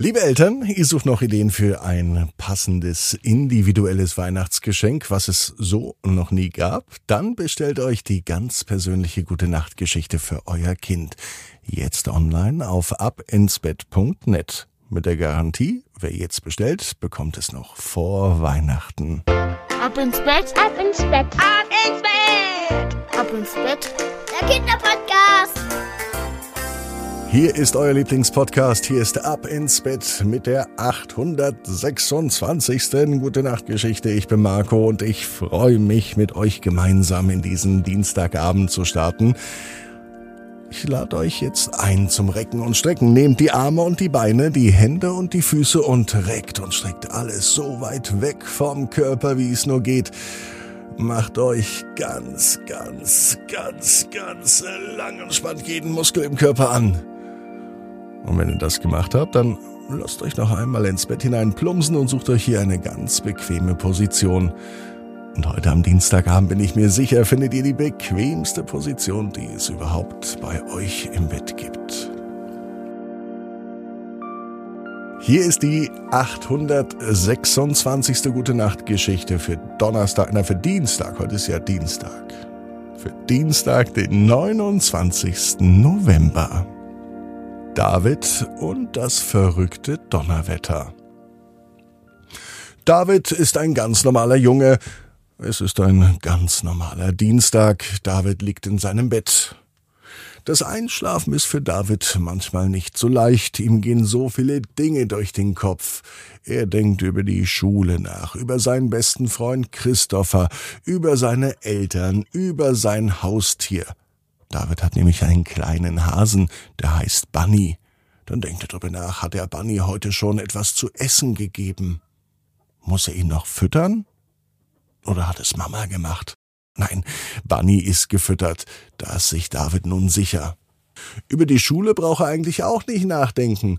Liebe Eltern, ihr sucht noch Ideen für ein passendes individuelles Weihnachtsgeschenk, was es so noch nie gab? Dann bestellt euch die ganz persönliche Gute Nacht Geschichte für euer Kind. Jetzt online auf abinsbett.net. Mit der Garantie, wer jetzt bestellt, bekommt es noch vor Weihnachten. Ab ins Bett, ab ins Bett, ab ins Bett, ab ins Bett. Der Kinderpodcast. Hier ist euer Lieblingspodcast. Hier ist Ab ins Bett mit der 826. Gute Nacht Geschichte. Ich bin Marco und ich freue mich, mit euch gemeinsam in diesen Dienstagabend zu starten. Ich lade euch jetzt ein zum Recken und Strecken. Nehmt die Arme und die Beine, die Hände und die Füße und reckt und streckt alles so weit weg vom Körper, wie es nur geht. Macht euch ganz, ganz, ganz, ganz lang und spannt jeden Muskel im Körper an. Und wenn ihr das gemacht habt, dann lasst euch noch einmal ins Bett hinein plumpsen und sucht euch hier eine ganz bequeme Position. Und heute am Dienstagabend bin ich mir sicher, findet ihr die bequemste Position, die es überhaupt bei euch im Bett gibt. Hier ist die 826. Gute Nacht Geschichte für Donnerstag, na für Dienstag, heute ist ja Dienstag. Für Dienstag, den 29. November. David und das verrückte Donnerwetter. David ist ein ganz normaler Junge. Es ist ein ganz normaler Dienstag. David liegt in seinem Bett. Das Einschlafen ist für David manchmal nicht so leicht. Ihm gehen so viele Dinge durch den Kopf. Er denkt über die Schule nach, über seinen besten Freund Christopher, über seine Eltern, über sein Haustier. David hat nämlich einen kleinen Hasen, der heißt Bunny. Dann denkt er darüber nach, hat er Bunny heute schon etwas zu essen gegeben? Muss er ihn noch füttern? Oder hat es Mama gemacht? Nein, Bunny ist gefüttert, da ist sich David nun sicher. Über die Schule braucht er eigentlich auch nicht nachdenken.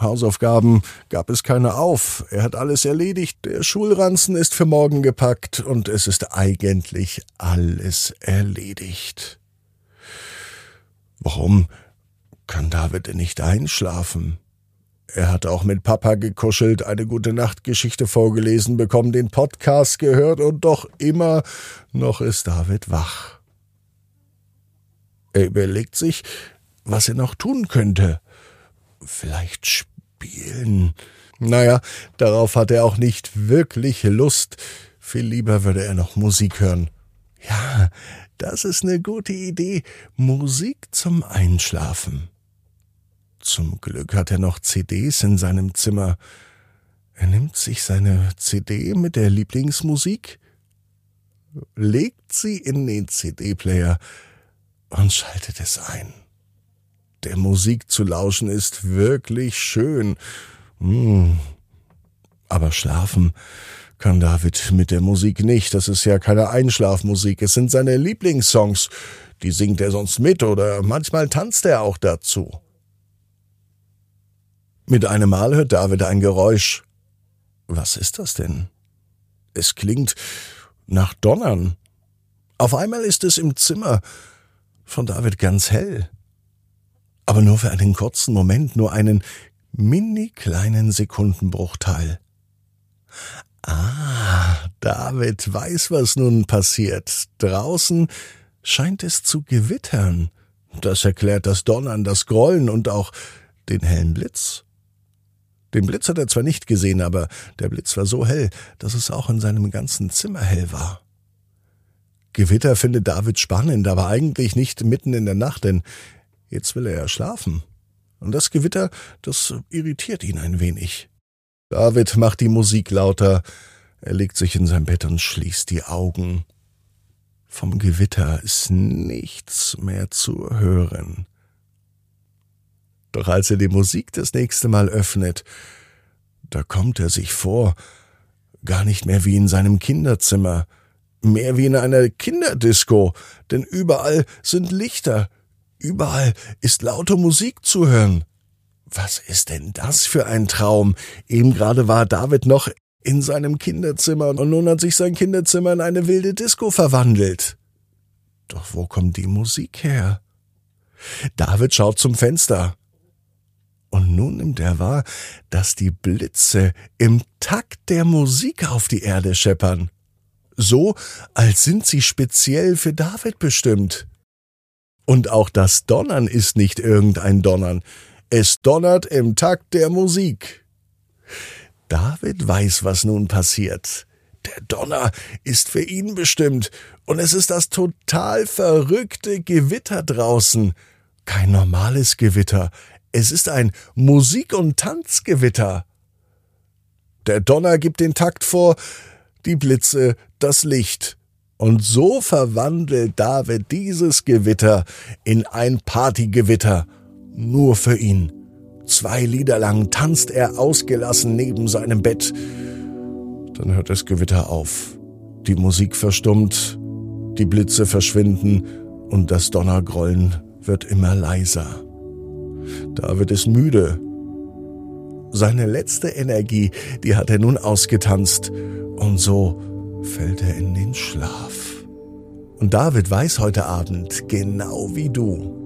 Hausaufgaben gab es keine auf. Er hat alles erledigt. Der Schulranzen ist für morgen gepackt und es ist eigentlich alles erledigt. Warum kann David denn nicht einschlafen? Er hat auch mit Papa gekuschelt, eine gute Nachtgeschichte vorgelesen bekommen, den Podcast gehört und doch immer noch ist David wach. Er überlegt sich, was er noch tun könnte. Vielleicht spielen. Naja, darauf hat er auch nicht wirklich Lust. Viel lieber würde er noch Musik hören. Ja, das ist eine gute Idee. Musik zum Einschlafen. Zum Glück hat er noch CDs in seinem Zimmer. Er nimmt sich seine CD mit der Lieblingsmusik, legt sie in den CD-Player und schaltet es ein. Der Musik zu lauschen ist wirklich schön. Hm. Aber schlafen kann David mit der Musik nicht. Das ist ja keine Einschlafmusik. Es sind seine Lieblingssongs. Die singt er sonst mit oder manchmal tanzt er auch dazu. Mit einem Mal hört David ein Geräusch. Was ist das denn? Es klingt nach Donnern. Auf einmal ist es im Zimmer von David ganz hell. Aber nur für einen kurzen Moment, nur einen mini kleinen Sekundenbruchteil. Ah, David weiß, was nun passiert. Draußen scheint es zu gewittern. Das erklärt das Donnern, das Grollen und auch den hellen Blitz. Den Blitz hat er zwar nicht gesehen, aber der Blitz war so hell, dass es auch in seinem ganzen Zimmer hell war. Gewitter findet David spannend, aber eigentlich nicht mitten in der Nacht, denn jetzt will er ja schlafen. Und das Gewitter, das irritiert ihn ein wenig. David macht die Musik lauter, er legt sich in sein Bett und schließt die Augen. Vom Gewitter ist nichts mehr zu hören. Doch als er die Musik das nächste Mal öffnet, da kommt er sich vor, gar nicht mehr wie in seinem Kinderzimmer, mehr wie in einer Kinderdisco, denn überall sind Lichter, überall ist laute Musik zu hören. Was ist denn das für ein Traum? Eben gerade war David noch in seinem Kinderzimmer und nun hat sich sein Kinderzimmer in eine wilde Disco verwandelt. Doch wo kommt die Musik her? David schaut zum Fenster. Und nun nimmt er wahr, dass die Blitze im Takt der Musik auf die Erde scheppern. So, als sind sie speziell für David bestimmt. Und auch das Donnern ist nicht irgendein Donnern. Es donnert im Takt der Musik. David weiß, was nun passiert. Der Donner ist für ihn bestimmt, und es ist das total verrückte Gewitter draußen. Kein normales Gewitter, es ist ein Musik- und Tanzgewitter. Der Donner gibt den Takt vor, die Blitze das Licht. Und so verwandelt David dieses Gewitter in ein Partygewitter. Nur für ihn. Zwei Lieder lang tanzt er ausgelassen neben seinem Bett. Dann hört das Gewitter auf. Die Musik verstummt, die Blitze verschwinden und das Donnergrollen wird immer leiser. David ist müde. Seine letzte Energie, die hat er nun ausgetanzt und so fällt er in den Schlaf. Und David weiß heute Abend, genau wie du,